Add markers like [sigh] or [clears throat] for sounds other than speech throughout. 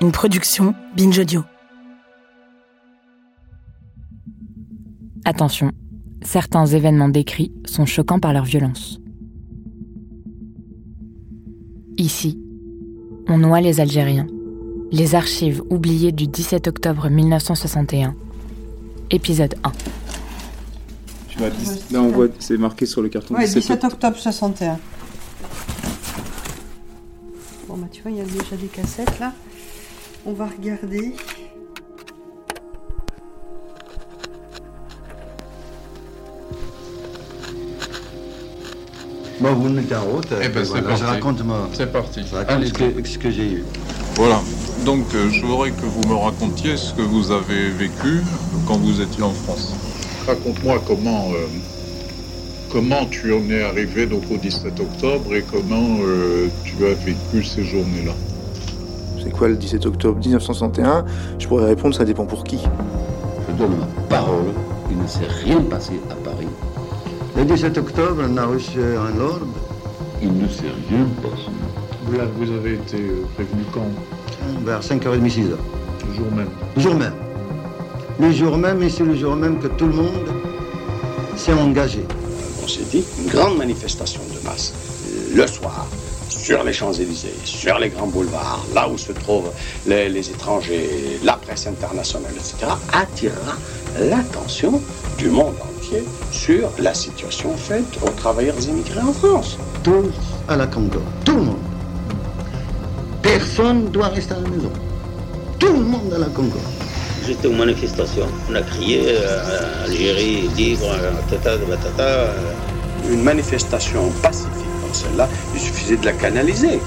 une production Binge Audio. Attention, certains événements décrits sont choquants par leur violence. Ici, on noie les Algériens, les archives oubliées du 17 octobre 1961, épisode 1. Là, on voit, c'est marqué sur le carton. Ouais, 17 octobre 61. Bon, bah, tu vois, il y a déjà des cassettes là. On va regarder. Bon, vous mettez en route. Eh ben, c'est voilà, parti. je raconte, moi, C'est parti. je raconte Allez, ce que, ce que j'ai eu. Voilà. Donc, euh, je voudrais que vous me racontiez ce que vous avez vécu quand vous étiez en France. Raconte-moi comment, euh, comment tu en es arrivé donc, au 17 octobre et comment euh, tu as vécu ces journées-là. C'est quoi le 17 octobre 1961 Je pourrais répondre, ça dépend pour qui. Je donne ma parole, il ne s'est rien passé à Paris. Le 17 octobre, on a reçu un ordre Il ne s'est rien passé. Vous, vous avez été euh, prévenu quand? Vers 5h30, 6h. Le jour même. Le jour même. Le jour même, et c'est le jour même que tout le monde s'est engagé. on s'est dit, une grande manifestation de masse, le soir, sur les Champs-Élysées, sur les grands boulevards, là où se trouvent les, les étrangers, la presse internationale, etc., attirera l'attention du monde entier sur la situation faite aux travailleurs immigrés en France. Tous à la Congo. Tout le monde. Personne ne doit rester à la maison. Tout le monde à la Congo. J'étais aux manifestations. On a crié euh, Algérie libre, euh, tata, batata. euh. Une manifestation pacifique celle-là, il suffisait de la canaliser.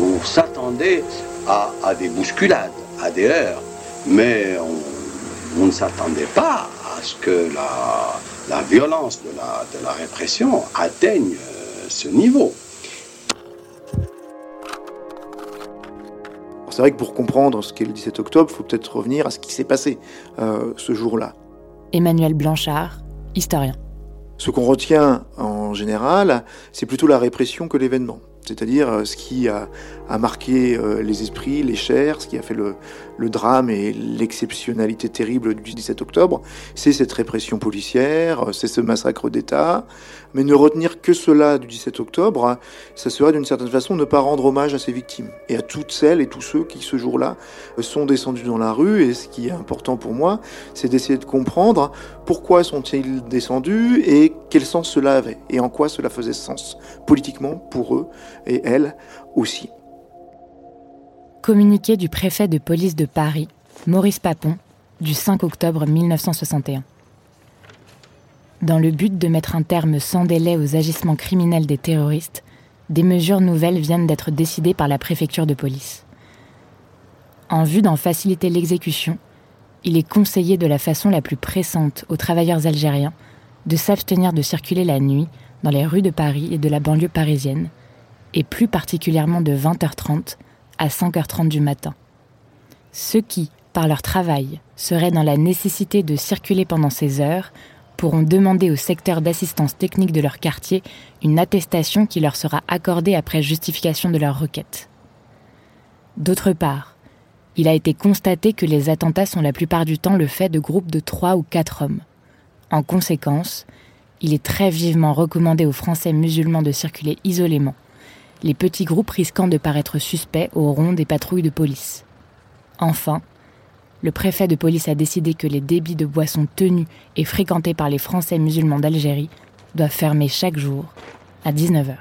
On s'attendait à, à des bousculades, à des heurts, mais on, on ne s'attendait pas à ce que la, la violence de la, de la répression atteigne euh, ce niveau. C'est vrai que pour comprendre ce qu'est le 17 octobre, il faut peut-être revenir à ce qui s'est passé euh, ce jour-là. Emmanuel Blanchard, historien. Ce qu'on retient en général, c'est plutôt la répression que l'événement. C'est-à-dire euh, ce qui a, marqué euh, les esprits, les chairs, ce qui a fait le, le drame et l'exceptionnalité terrible du 17 octobre, c'est cette répression policière, c'est ce massacre d'État. Mais ne retenir que cela du 17 octobre, ça serait d'une certaine façon ne pas rendre hommage à ces victimes et à toutes celles et tous ceux qui ce jour-là sont descendus dans la rue. Et ce qui est important pour moi, c'est d'essayer de comprendre pourquoi sont-ils descendus et quel sens cela avait et en quoi cela faisait sens politiquement pour eux et elles aussi. Communiqué du préfet de police de Paris, Maurice Papon, du 5 octobre 1961. Dans le but de mettre un terme sans délai aux agissements criminels des terroristes, des mesures nouvelles viennent d'être décidées par la préfecture de police. En vue d'en faciliter l'exécution, il est conseillé de la façon la plus pressante aux travailleurs algériens de s'abstenir de circuler la nuit dans les rues de Paris et de la banlieue parisienne, et plus particulièrement de 20h30 à 5h30 du matin. Ceux qui, par leur travail, seraient dans la nécessité de circuler pendant ces heures pourront demander au secteur d'assistance technique de leur quartier une attestation qui leur sera accordée après justification de leur requête. D'autre part, il a été constaté que les attentats sont la plupart du temps le fait de groupes de trois ou quatre hommes. En conséquence, il est très vivement recommandé aux Français musulmans de circuler isolément, les petits groupes risquant de paraître suspects au rond des patrouilles de police. Enfin, le préfet de police a décidé que les débits de boissons tenus et fréquentés par les Français musulmans d'Algérie doivent fermer chaque jour à 19h.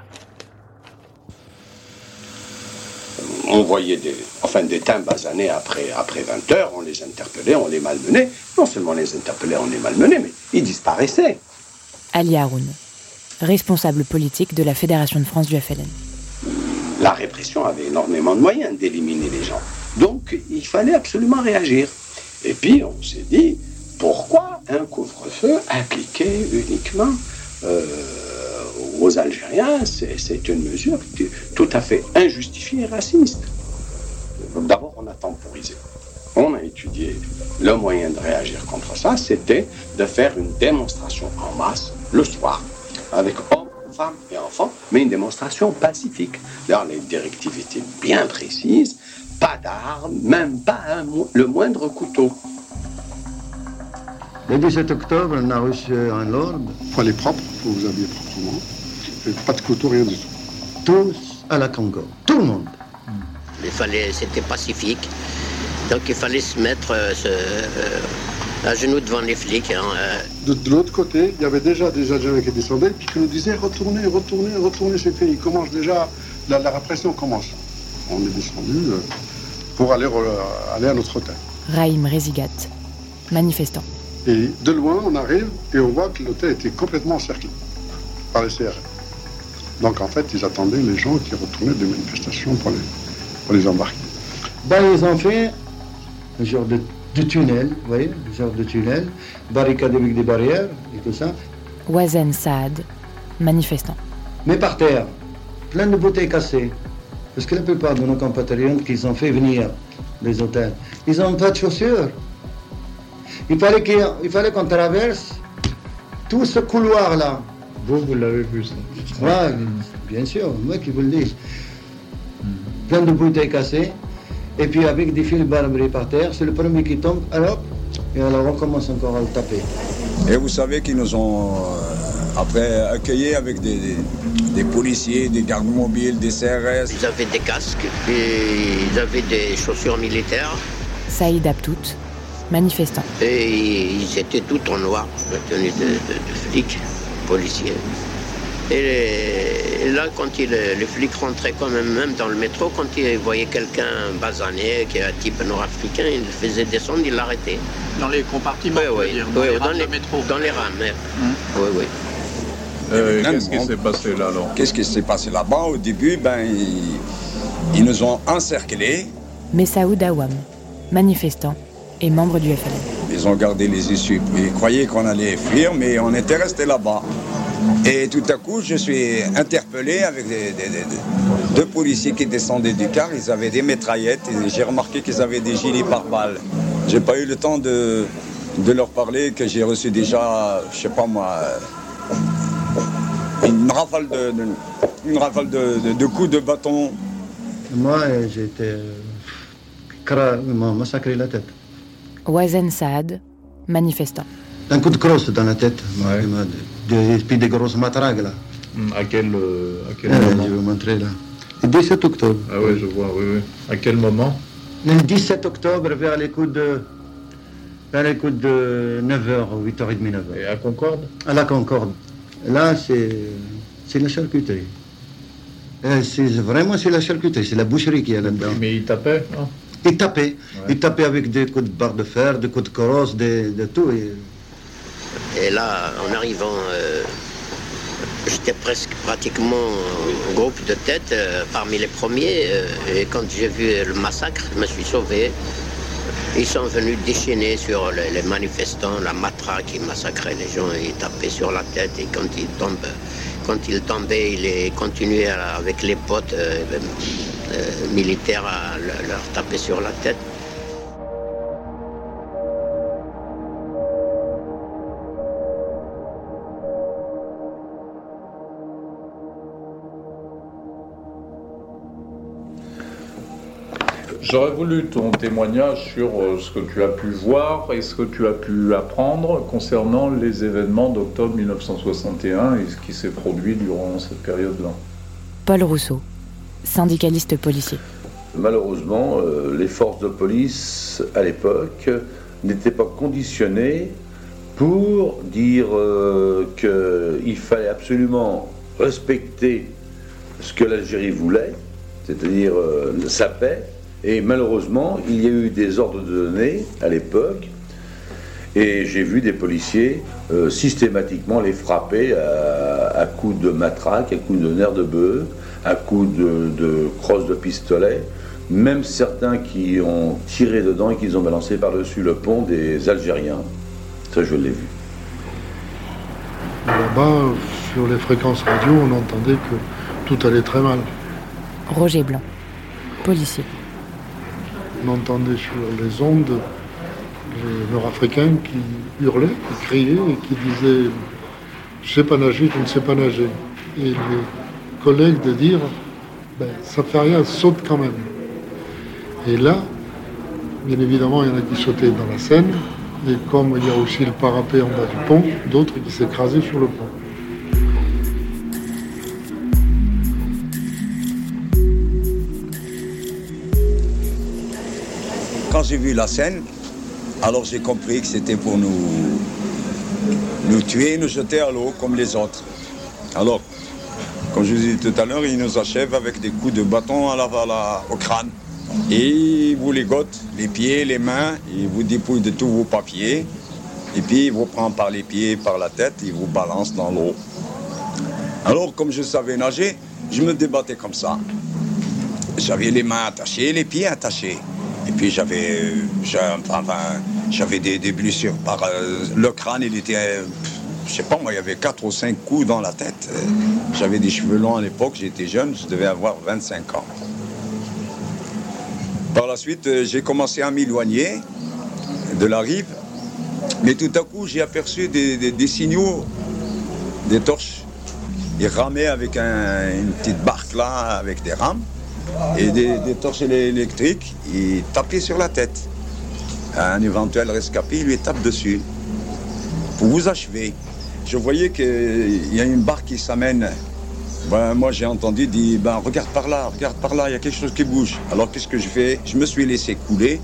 On voyait des, enfin, des teints basanés après, après 20 heures, on les interpellait, on les malmenait. Non seulement on les interpellait, on les malmenait, mais ils disparaissaient. Ali Haroun, responsable politique de la Fédération de France du FLN. La répression avait énormément de moyens d'éliminer les gens. Donc, il fallait absolument réagir. Et puis, on s'est dit, pourquoi un couvre-feu appliqué uniquement euh, aux Algériens C'est une mesure tout à fait injustifiée et raciste. D'abord, on a temporisé. On a étudié le moyen de réagir contre ça, c'était de faire une démonstration en masse le soir, avec hommes femmes et enfants, mais une démonstration pacifique. D'ailleurs, les directives étaient bien précises. Pas d'armes, même pas un le moindre couteau. Le 17 octobre, on a reçu un ordre, Il faut aller propre, il faut vous habiller proprement. Et pas de couteau, rien du tout. tous à la Congo. Tout le monde. Il fallait, c'était pacifique. Donc il fallait se mettre euh, se- euh, à genoux devant les flics. hein, euh. De, de l'autre côté, il y avait déjà des Algériens qui descendaient, puis qui nous disaient retournez, retournez, retournez, c'est fini. Il commence déjà, la, la répression commence. On est descendu euh, pour aller, re- aller à notre hôtel. Raïm Rezigat, manifestant. Et de loin, on arrive et on voit que l'hôtel était complètement encerclé par les CRS. Donc en fait, ils attendaient les gens qui retournaient des manifestations pour les, pour les embarquer. Ben, ils ont fait un genre de, de tunnel, vous voyez, un genre de tunnel, barricade avec des barrières et tout ça. Wazen Saad, manifestant. Mais par terre, plein de bouteilles cassées. Parce que la plupart de nos compatriotes qu'ils ont fait venir des hôtels, ils n'ont pas de chaussures. Il fallait qu'il- il fallait qu'on traverse tout ce couloir-là. Vous, vous l'avez vu, ça Ouais, bien sûr, moi qui vous le dis. Plein de bouteilles cassées, et puis avec des fils barbelés par terre, c'est le premier qui tombe, alors, et alors on commence encore à le taper. Et vous savez qu'ils nous ont euh, après accueillis avec des, des- des policiers, des gardes mobiles, des CRS. Ils avaient des casques, et ils avaient des chaussures militaires Saïd Abtout, manifestant. et ils étaient tout en noir, la tenue de, de- de flics, policiers. Et, là, quand il, les flics rentraient quand même, même dans le métro, quand ils voyaient quelqu'un basané, qui est un type nord-africain, ils le faisaient descendre, ils l'arrêtaient. Dans les compartiments, Oui, oui, dire, oui, dans les oui, de métro. Dans les rames, oui, oui. Euh, Même Qu'est-ce qui s'est passé là alors Qu'est-ce qui s'est passé là-bas? Au début, ben, ils, ils nous ont encerclés. Messaoud Awam, manifestant et membre du FLN. Ils ont gardé les issues. Ils croyaient qu'on allait fuir, mais on était resté là-bas. Et tout à coup, je suis interpellé avec des, des- des- des- deux policiers qui descendaient du car. Ils avaient des mitraillettes et j'ai remarqué qu'ils avaient des gilets pare-balles. J'ai pas eu le temps de, de leur parler que j'ai reçu déjà, je sais pas moi, une rafale de, de- une rafale de, de- de coups de bâton. Moi, euh, j'ai été. euh, cra- ils m'ont massacré la tête. Wazen Saad, manifestant. Un coup de crosse dans la tête. Ouais. Il m'a- de- Et puis des grosses matraques là. Hmm, À quel, euh, à quel moment je vais vous montrer là. Le 17 octobre. Ah oui, je vois, oui, oui. À quel moment Le 17 octobre, vers les coups de. Vers les coups de 9h, 8h30, 9h. Et à Concorde À la Concorde. Là, c'est. C'est la charcuterie. Euh, C'est vraiment c'est la charcuterie, c'est la boucherie qui est là-dedans. Mais il tapait non Il tapait. Il tapait avec des coups de barre de fer, des coups de corosse, des- de tout. et- Et là, en arrivant, euh, j'étais presque pratiquement groupe de tête euh, parmi les premiers. euh, et quand j'ai vu le massacre, je me suis sauvé. Ils sont venus déchaîner sur les, manifestants, la matraque, ils massacraient les gens, ils tapaient sur la tête. Et quand ils tombent, quand ils tombaient, ils continuaient avec les potes militaires à le- leur taper sur la tête. J'aurais voulu ton témoignage sur euh, ce que tu as pu voir et ce que tu as pu apprendre concernant les événements d'octobre 1961 et ce qui s'est produit durant cette période-là. Paul Rousseau, syndicaliste policier. Malheureusement, euh, les forces de police à l'époque n'étaient pas conditionnées pour dire euh, qu'il fallait absolument respecter ce que l'Algérie voulait, c'est-à-dire euh, sa paix. Et malheureusement, il y a eu des ordres de donner à l'époque, et j'ai vu des policiers euh, systématiquement les frapper à, à coups de matraque, à coups de nerfs de bœuf, à coups de, de crosse de pistolet, même certains qui ont tiré dedans et qui les ont balancés par-dessus le pont des Algériens. Ça, je l'ai vu. Là-bas, sur les fréquences radio, on entendait que tout allait très mal. Roger Blanc, policier. On entendait sur les ondes les Nord-Africains qui hurlaient, qui criaient et qui disaient Je sais pas nager, je ne sais pas nager. et les collègues de dire ben, ça fait rien, saute quand même. Et là, bien évidemment, il y en a qui sautaient dans la Seine, et comme il y a aussi le parapet en bas du pont, d'autres qui s'écrasaient sur le pont. J'ai vu la scène, alors j'ai compris que c'était pour nous, nous tuer, nous jeter à l'eau comme les autres. Alors, comme je vous ai dit tout à l'heure, ils nous achèvent avec des coups de bâton à la, au crâne. Et ils vous ligotent les pieds, les mains, ils vous dépouillent de tous vos papiers. Et puis ils vous prennent par les pieds, par la tête, ils vous balancent dans l'eau. Alors, comme je savais nager, je me débattais comme ça. J'avais les mains attachées, les pieds attachés. Et puis j'avais, j'avais des, blessures euh, le crâne. Il était, euh, je sais pas moi, il y avait quatre ou cinq coups dans la tête. Euh, j'avais des cheveux longs à l'époque, j'étais jeune, je devais avoir 25 ans. Par la suite, j'ai commencé à m'éloigner de la rive, mais tout à coup, j'ai aperçu des, signaux, des torches. Ils ramaient avec une petite barque là, avec des rames et des, torches électriques, il tapait sur la tête. Un éventuel rescapé, il lui tape dessus pour vous achever. Je voyais qu'il y a une barque qui s'amène. Ben, moi, j'ai entendu dire ben, Regarde par là, regarde par là, il y a quelque chose qui bouge. Alors, qu'est-ce que je fais? Je me suis laissé couler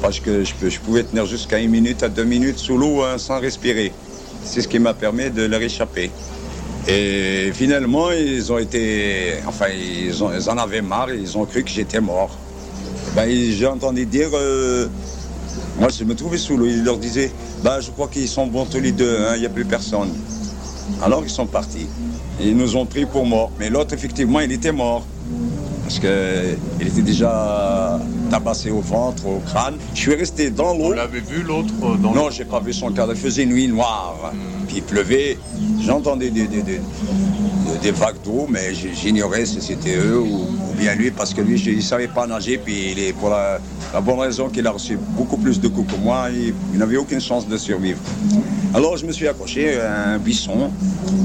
parce que je, je pouvais tenir jusqu'à une minute à deux minutes sous l'eau hein, sans respirer. C'est ce qui m'a permis de leur échapper. Et finalement, ils ont été. Enfin, ils, en avaient marre, ils ont cru que j'étais mort. Ben, j'ai entendu dire. Euh, moi, je me trouvais sous l'eau. Ils leur disaient ben, Je crois qu'ils sont bons tous les deux, hein, il n'y a plus personne. Alors, ils sont partis. Ils nous ont pris pour morts. Mais l'autre, effectivement, il était mort. Parce qu'il était déjà tabassé au ventre, au crâne. Je suis resté dans l'eau. Vous l'avez vu l'autre euh, dans Non, j'ai pas vu son cadre. Il faisait nuit noire. Puis il pleuvait. J'entendais des, des, vagues d'eau, mais j'ignorais si c'était eux ou, bien lui, parce que lui, il ne savait pas nager. Puis il est pour la, bonne raison qu'il a reçu beaucoup plus de coups que moi, il, n'avait aucune chance de survivre. Alors je me suis accroché à un buisson.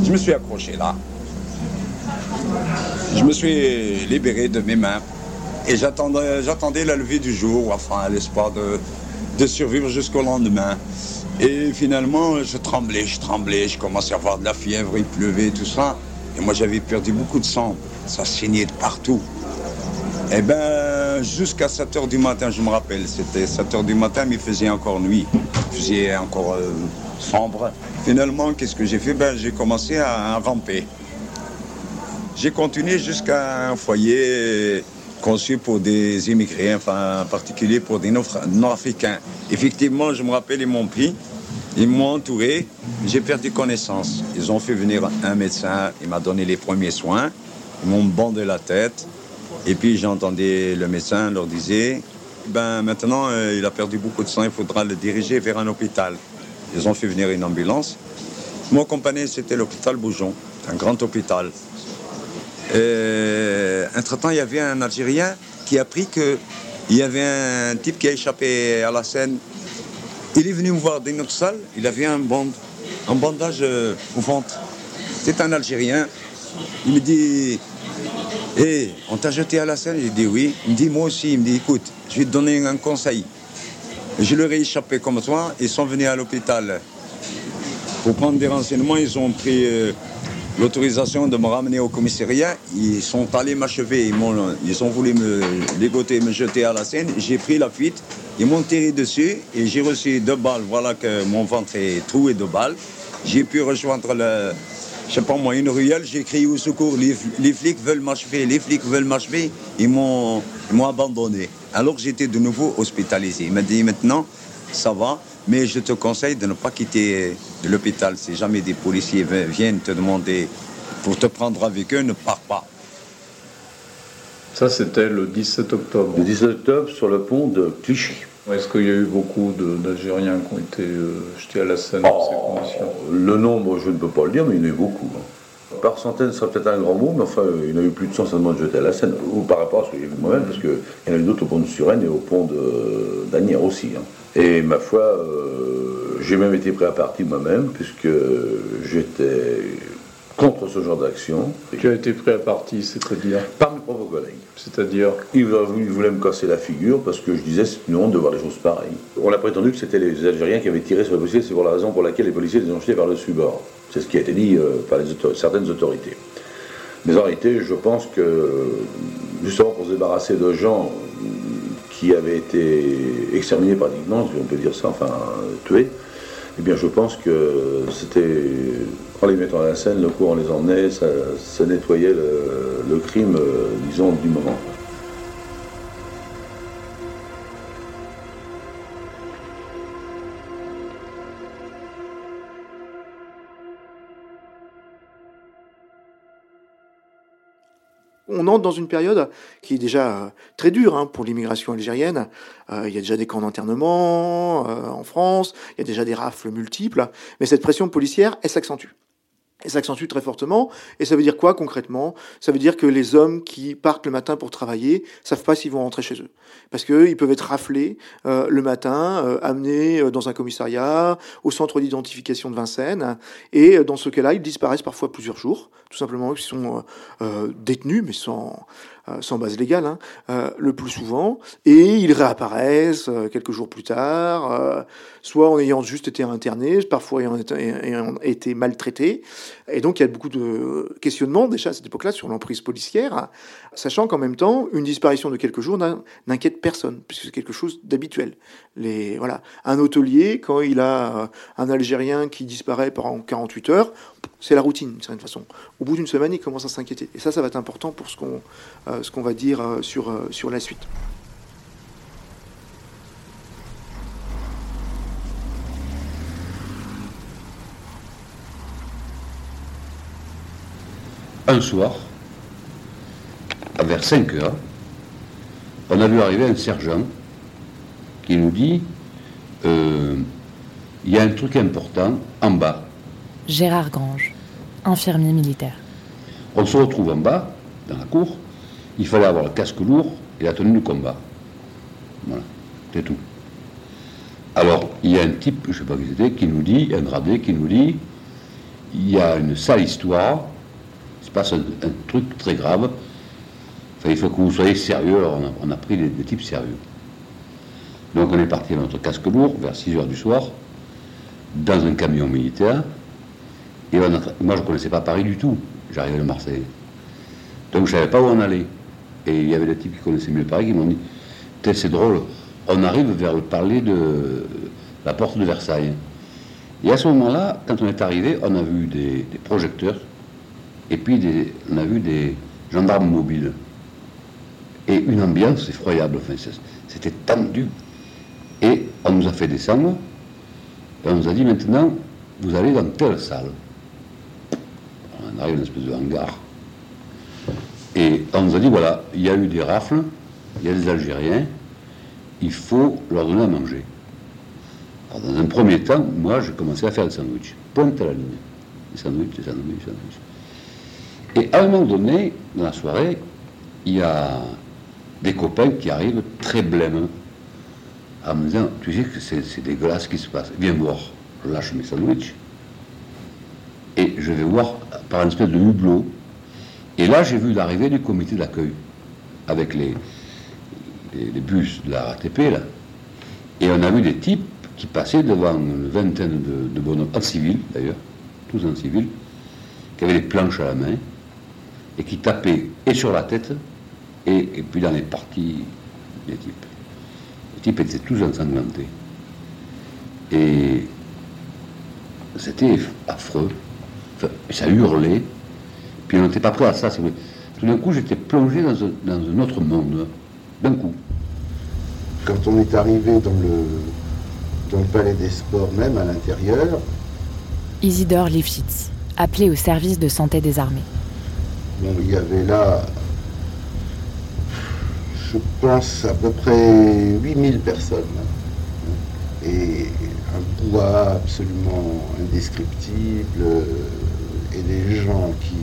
Je me suis accroché là. Je me suis libéré de mes mains. Et j'attendais la levée du jour, enfin l'espoir de, survivre jusqu'au lendemain. Et finalement, je tremblais, je tremblais, je commençais à avoir de la fièvre, il pleuvait, tout ça. Et moi, j'avais perdu beaucoup de sang. Ça saignait de partout. Et eh ben, jusqu'à 7 h du matin, je me rappelle, c'était 7 h du matin, mais il faisait encore nuit. Il faisait encore euh, sombre. Finalement, qu'est-ce que j'ai fait? Ben, J'ai commencé à ramper. J'ai continué jusqu'à un foyer conçu pour des immigrés, enfin en particulier pour des Nord-Africains. Effectivement, je me rappelle, ils m'ont pris, ils m'ont entouré, j'ai perdu connaissance. Ils ont fait venir un médecin, il m'a donné les premiers soins, ils m'ont bandé la tête, et puis j'entendais le médecin leur disait, ben maintenant euh, il a perdu beaucoup de sang, il faudra le diriger vers un hôpital. Ils ont fait venir une ambulance. Mon compagnon, c'était l'hôpital Boujon, un grand hôpital. Euh, entre-temps, il y avait un Algérien qui a appris qu'il y avait un type qui a échappé à la scène. Il est venu me voir dans notre salle, il avait un, un bandage euh, au ventre. C'est un Algérien. Il me dit Hé, on t'a jeté à la scène J'ai dit oui. Il me dit Moi aussi. Il me dit Écoute, je vais te donner un conseil. Je leur ai échappé comme toi. Ils sont venus à l'hôpital pour prendre des renseignements. Ils ont pris. Euh, l'autorisation de me ramener au commissariat. Ils sont allés m'achever. Ils, ont voulu me dégoter, me jeter à la scène. J'ai pris la fuite. Ils m'ont tiré dessus et j'ai reçu deux balles. Voilà que mon ventre est troué de balles. J'ai pu rejoindre le, je sais une ruelle. J'ai crié au secours. Les, flics veulent m'achever. Les flics veulent m'achever. Ils m'ont abandonné. Alors j'étais de nouveau hospitalisé. Il m'a dit maintenant, ça va. Mais je te conseille de ne pas quitter l'hôpital. Si jamais des policiers viennent te demander pour te prendre avec eux, ne pars pas. Ça, c'était le 17 octobre. Le 17 octobre sur le pont de Clichy. Est-ce qu'il y a eu beaucoup d'Algériens qui ont été euh, jetés à la Seine dans ces oh, conditions? Le nombre, je ne peux pas le dire, mais il y en a eu beaucoup. Hein. Par centaines, ce serait peut-être un grand mot, mais enfin, il y en a eu plus de 100 de jetés à la Seine, ou par rapport à ce que j'ai vu moi-même, parce qu'il y en a eu d'autres au pont de Suresnes et au pont d'Anières aussi. Hein. Et ma foi, euh, j'ai même été prêt à partir moi-même, puisque j'étais contre ce genre d'action. Tu as été pris à partie, c'est-à-dire Par mes propres collègues. C'est-à-dire Ils voulaient me casser la figure parce que je disais c'est une honte de voir des choses pareilles. On a prétendu que c'était les Algériens qui avaient tiré sur les policiers, c'est pour la raison pour laquelle les policiers les ont jetés par le subord. C'est ce qui a été dit euh, par les certaines autorités. Mais en réalité, je pense que justement pour se débarrasser de gens qui avaient été exterminés pratiquement, si on peut dire ça, enfin tués, eh bien je pense que c'était, en les mettant à la scène, le coup on les emmenait, ça, nettoyait le, le crime, euh, disons, du moment. On entre dans une période qui est déjà euh, très dure hein, pour l'immigration algérienne. Euh, il y a déjà des camps d'internement euh, en France, il y a déjà des rafles multiples, mais cette pression policière, elle s'accentue. Elle s'accentue très fortement. Et ça veut dire quoi concrètement? Ça veut dire que les hommes qui partent le matin pour travailler savent pas s'ils vont rentrer chez eux. Parce qu'ils peuvent être raflés euh, le matin, euh, amenés euh, dans un commissariat, au centre d'identification de Vincennes. Et dans ce cas-là, ils disparaissent parfois plusieurs jours. Tout simplement, ils sont détenus, mais sans, sans base légale, hein, le plus souvent. Et ils réapparaissent quelques jours plus tard, soit en ayant juste été internés, parfois ayant été, ayant été maltraités. Et donc, il y a beaucoup de questionnements déjà à cette époque-là sur l'emprise policière, sachant qu'en même temps, une disparition de quelques jours n'inquiète personne, puisque c'est quelque chose d'habituel. Voilà. Un hôtelier, quand il a un Algérien qui disparaît pendant 48 heures, c'est la routine, d'une certaine façon. Au bout d'une semaine, il commence à s'inquiéter. Et ça, ça va être important pour ce qu'on euh, ce qu'on va dire euh, sur, euh, sur la suite. un soir, vers 5 heures, on a vu arriver un sergent qui nous dit euh, il y a un truc important en bas. Gérard Grange, infirmier militaire. On se retrouve en bas, dans la cour. Il fallait avoir le casque lourd et la tenue de combat. Voilà, c'est tout. Alors, il y a un type, je ne sais pas qui c'était, qui nous dit, un gradé qui nous dit il y a une sale histoire passe un, truc très grave. il faut que vous soyez sérieux. Alors on a, pris des, types sérieux. Donc on est parti à notre casque lourd vers 6 heures du soir, dans un camion militaire. Et moi je ne connaissais pas Paris du tout. J'arrivais de Marseille. Donc je ne savais pas où on allait. Et il y avait des types qui connaissaient mieux Paris qui m'ont dit c'est drôle, on arrive vers le palais de la porte de Versailles. Et à ce moment-là, quand on est arrivé, on a vu des projecteurs et puis on a vu des gendarmes mobiles. Et une ambiance effroyable. Enfin, C'était tendu. Et on nous a fait descendre. Et on nous a dit maintenant, vous allez dans telle salle. On arrive dans une espèce de hangar. Et on nous a dit voilà, il y a eu des rafles, il y a des Algériens, il faut leur donner à manger. Alors, dans un premier temps, moi, j'ai commencé à faire des sandwichs. Pointe à la ligne. Des sandwichs, des sandwichs, des sandwichs. Et à un moment donné, dans la soirée, il y a des copains qui arrivent très blêmes en me disant Tu sais que c'est dégueulasse ce qui se passe, viens voir. Je lâche mes sandwichs et je vais voir par une espèce de hublot. Et là, j'ai vu l'arrivée du comité d'accueil avec les, bus de la RATP là. Et on a vu des types qui passaient devant une vingtaine de, bonhommes, en civil d'ailleurs, tous en civil, qui avaient des planches à la main et qui tapait et sur la tête et, puis dans les parties des types. Les types étaient tous ensanglantés. Et c'était affreux. ça hurlait. Puis on n'était pas prêt à ça. Tout d'un coup, j'étais plongé dans un, autre monde. D'un coup. Quand on est arrivé dans le, dans le palais des sports, même à l'intérieur. Isidore Lifshitz, appelé au service de santé des armées il y avait là, je pense, à peu près 8000 personnes. Et un poids absolument indescriptible, et des gens qui,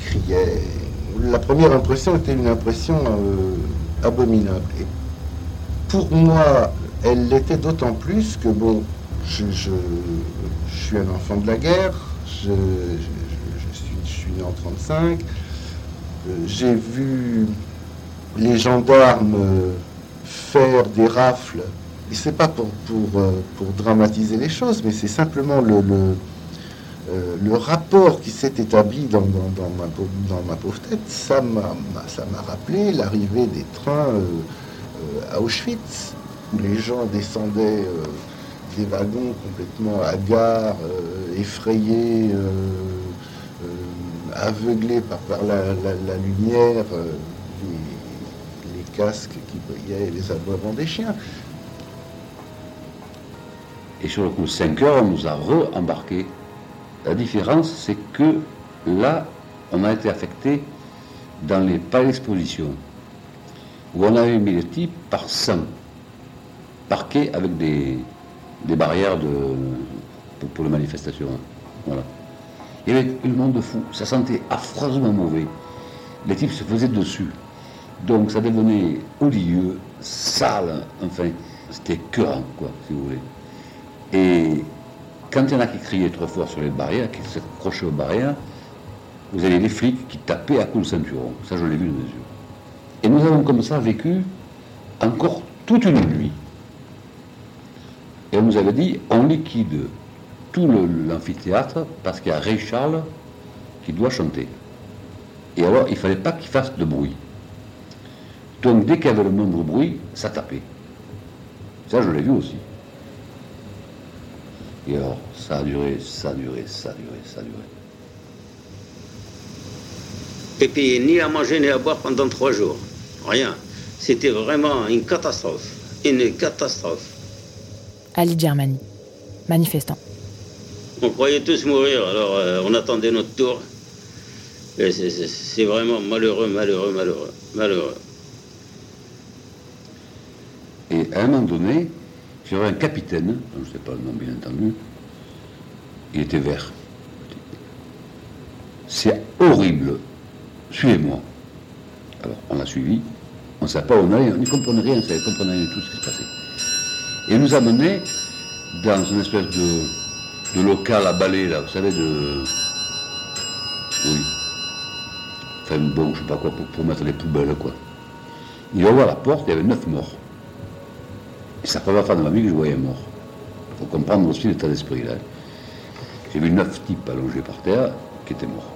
criaient. La première impression était une impression euh, abominable. Pour moi, elle l'était d'autant plus que, bon, je, suis un enfant de la guerre, je suis né en 1935. J'ai vu les gendarmes faire des rafles. Et c'est pas pour, dramatiser les choses, mais c'est simplement le, le, le, rapport qui s'est établi dans, ma, pauvre tête. Ça m'a rappelé l'arrivée des trains à Auschwitz, où les gens descendaient des wagons complètement hagards, euh, effrayés, euh, euh, aveuglés par, par la, lumière, les, casques qui brillaient et les aboiements des chiens. Et sur le coup, 5 heures, on nous a re-embarqués. La différence, c'est que là, on a été affecté dans les palais d'exposition, où on avait mis les types par 100, parqués avec des, des barrières de, pour, les manifestations. Voilà. Il y avait le monde de fou. Ça sentait affreusement mauvais. Les types se faisaient dessus. Donc ça devenait odieux, sale, enfin, c'était cœur, quoi, si vous voulez. Et quand il y en a qui criaient trop fort sur les barrières, qui s'accrochaient aux barrières, vous avez des flics qui tapaient à coups de ceinturon. Ça, je l'ai vu de mes yeux. Et nous avons comme ça vécu encore toute une nuit. Et on nous avait dit, on liquide tout l'amphithéâtre parce qu'il y a Ray Charles qui doit chanter. Et alors, il ne fallait pas qu'il fasse de bruit. Donc, dès qu'il y avait le moindre bruit, ça tapait. Ça, je l'ai vu aussi. Et alors, ça a duré, ça a duré, ça a duré, ça a duré. Et puis, ni à manger ni à boire pendant trois jours. Rien. C'était vraiment une catastrophe. Une catastrophe. Ali Germani, manifestant. On croyait tous mourir, alors euh, on attendait notre tour. C'est vraiment malheureux, malheureux, malheureux, malheureux. Et à un moment donné, j'avais un capitaine, je ne sais pas le nom bien entendu, il était vert. C'est horrible. Suivez-moi. Alors, on l'a suivi. On ne savait pas où on allait, on n'y comprenait rien, on ne comprenait rien de tout ce qui se passait et nous amenait dans une espèce de, local à balai, là, vous savez, de. Oui. Enfin, bon, je sais pas quoi, pour, mettre les poubelles, quoi. Il ouvre la porte, il y avait neuf morts. C'est la première fois de ma vie que je voyais mort. Il faut comprendre aussi l'état d'esprit, là. J'ai vu neuf types allongés par terre qui étaient morts.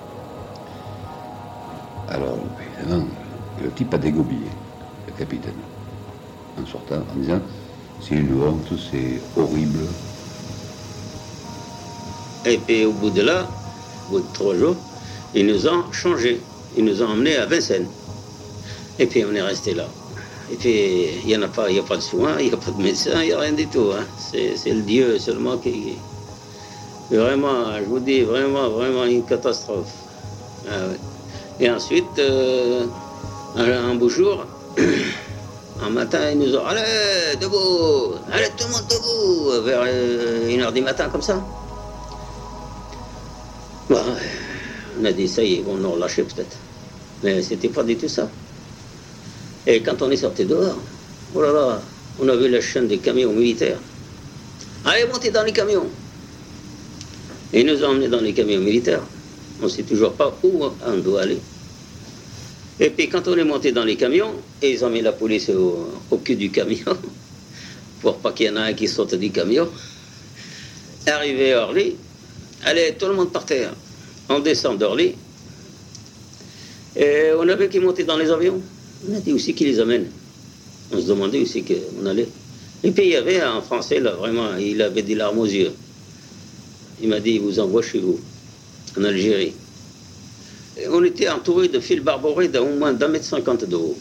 Alors, évidemment, le type a dégobillé, le capitaine, en sortant, en disant c'est une honte, c'est horrible. Et puis au bout de là, au bout de trois jours, ils nous ont changé. Ils nous ont emmenés à Vincennes. Et puis on est resté là. Puis il n'y a pas, il a pas de soins, il n'y a pas de médecin, il n'y a rien du tout. Hein. C'est le Dieu seulement qui. Vraiment, je vous dis, vraiment, vraiment une catastrophe. Ah Et ensuite, euh, un beau jour, [clears throat] Un matin, ils nous ont Allez, debout Allez, tout le monde debout Vers euh, une heure du matin, comme ça. on a dit Ça y est, on nous relâché peut-être. Mais c'était pas du tout ça. Et quand on est sorti dehors, oh là là, on a vu la chaîne des camions militaires. Allez, montez dans les camions Et ils nous ont emmenés dans les camions militaires. On ne sait toujours pas où on doit aller. Et puis quand on est monté dans les camions, ils ont mis la police au, cul du camion, [laughs] pour pas qu'il y en ait un qui saute du camion. Arrivé à Orly, allez, tout le monde par terre. On descend d'Orly. Et on avait qui monter dans les avions. On a dit aussi qui les amène. On se demandait aussi qu'on allait. Et puis il y avait un Français, là, vraiment, il avait des larmes aux yeux. Il m'a dit, il vous envoie chez vous, en Algérie on était entouré de fils barborés d'au moins d'un mètre cinquante de haut.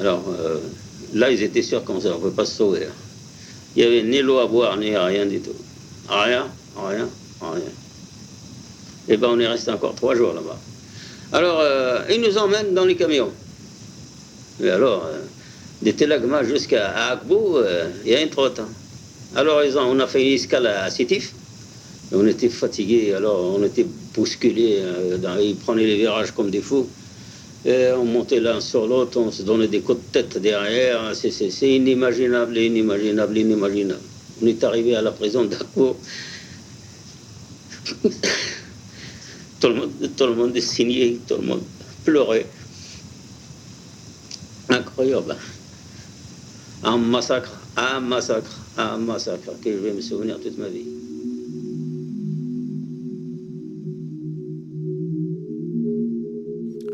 Alors euh, là, ils étaient sûrs qu'on ne pouvait pas se sauver. Il n'y avait ni l'eau à boire, ni rien du tout. Rien, rien, rien. Et bien, on est resté encore trois jours là-bas. Alors, euh, ils nous emmènent dans les camions. Et alors, euh, des Telagma jusqu'à Akbou, il y a une trotte. Hein. Alors, on a fait une escale à Sétif. On était fatigués, alors on était bousculés, euh, ils prenaient les virages comme des fous. On montait l'un sur l'autre, on se donnait des coups de tête derrière. C'est inimaginable, inimaginable, inimaginable. On est arrivé à la prison d'Akko. [laughs] Tout le monde, tout le monde signé, tout le monde pleurait. Incroyable. Un massacre, un massacre, un massacre que je vais me souvenir toute ma vie.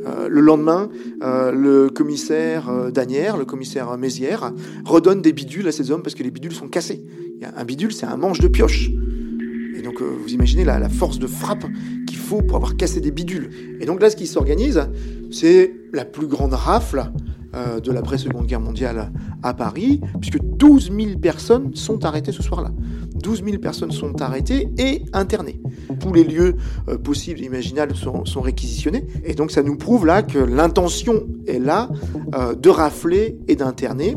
Euh, le lendemain, euh, le commissaire euh, Danière, le commissaire Mézières, redonne des bidules à ces hommes parce que les bidules sont cassés. Un bidule, c'est un manche de pioche. Et donc, vous imaginez la force de frappe qu'il faut pour avoir cassé des bidules. Et donc là, ce qui s'organise, c'est la plus grande rafle euh, de l'après-seconde guerre mondiale à Paris, puisque 12 000 personnes sont arrêtées ce soir-là. 12 000 personnes sont arrêtées et internées. Tous les lieux euh, possibles et imaginables sont, réquisitionnés. Et donc ça nous prouve là que l'intention est là euh, de rafler et d'interner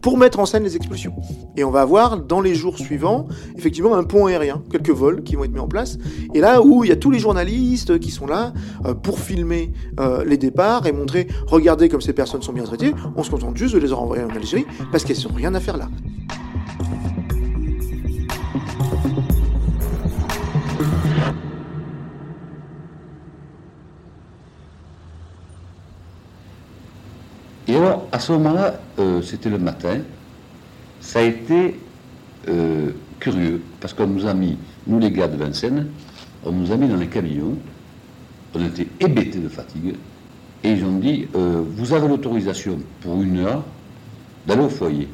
pour mettre en scène les expulsions. Et on va avoir dans les jours suivants, effectivement, un pont aérien, quelques vols qui vont être mis en place. Et là où il y a tous les journalistes qui sont là euh, pour filmer euh, les départs et montrer, regardez comme ces personnes sont bien traitées, on se contente juste de les renvoyer en Algérie parce qu'elles n'ont rien à faire là. Alors, à ce moment-là, euh, c'était le matin, ça a été euh, curieux, parce qu'on nous a mis, nous les gars de Vincennes, on nous a mis dans les camions, on était hébétés de fatigue, et ils ont dit, euh, vous avez l'autorisation pour une heure d'aller au foyer.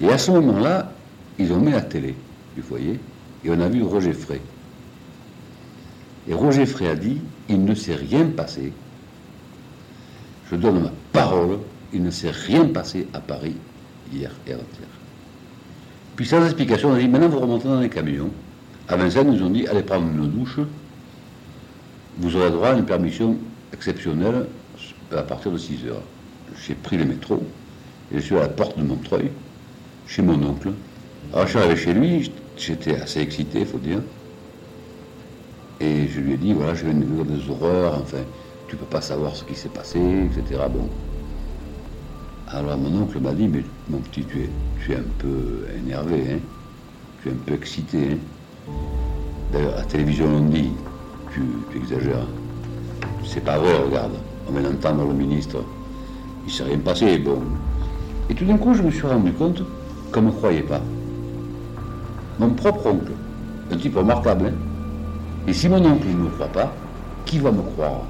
Et à ce moment-là, ils ont mis la télé du foyer, et on a vu Roger Frey. Et Roger Frey a dit, il ne s'est rien passé, je donne ma parole, il ne s'est rien passé à Paris hier et avant-hier. Puis sans explication, on a dit maintenant vous remontez dans les camions. À Vincennes, ils nous ont dit allez prendre une douche, vous aurez droit à une permission exceptionnelle à partir de 6 heures. J'ai pris le métro et je suis à la porte de Montreuil, chez mon oncle. Alors je suis arrivé chez lui, j'étais assez excité, il faut dire. Et je lui ai dit voilà, je viens de vivre des horreurs, enfin tu peux pas savoir ce qui s'est passé, etc. Bon. Alors mon oncle m'a dit, mais mon petit, tu es, un peu énervé, hein tu es un peu excité. Hein D'ailleurs, à la télévision, on dit, tu, exagères. C'est pas vrai, regarde. On vient d'entendre le ministre. Il s'est rien passé, bon. Et tout d'un coup, je me suis rendu compte qu'on ne me croyait pas. Mon propre oncle, un type remarquable, hein Et si mon oncle ne me croit pas, qui va me croire?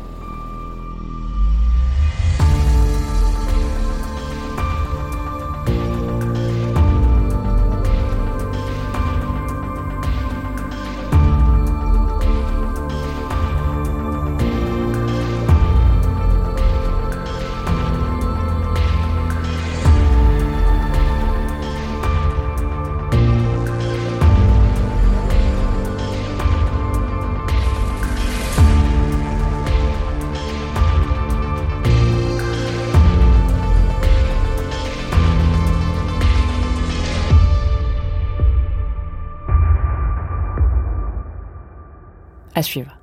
Suivre.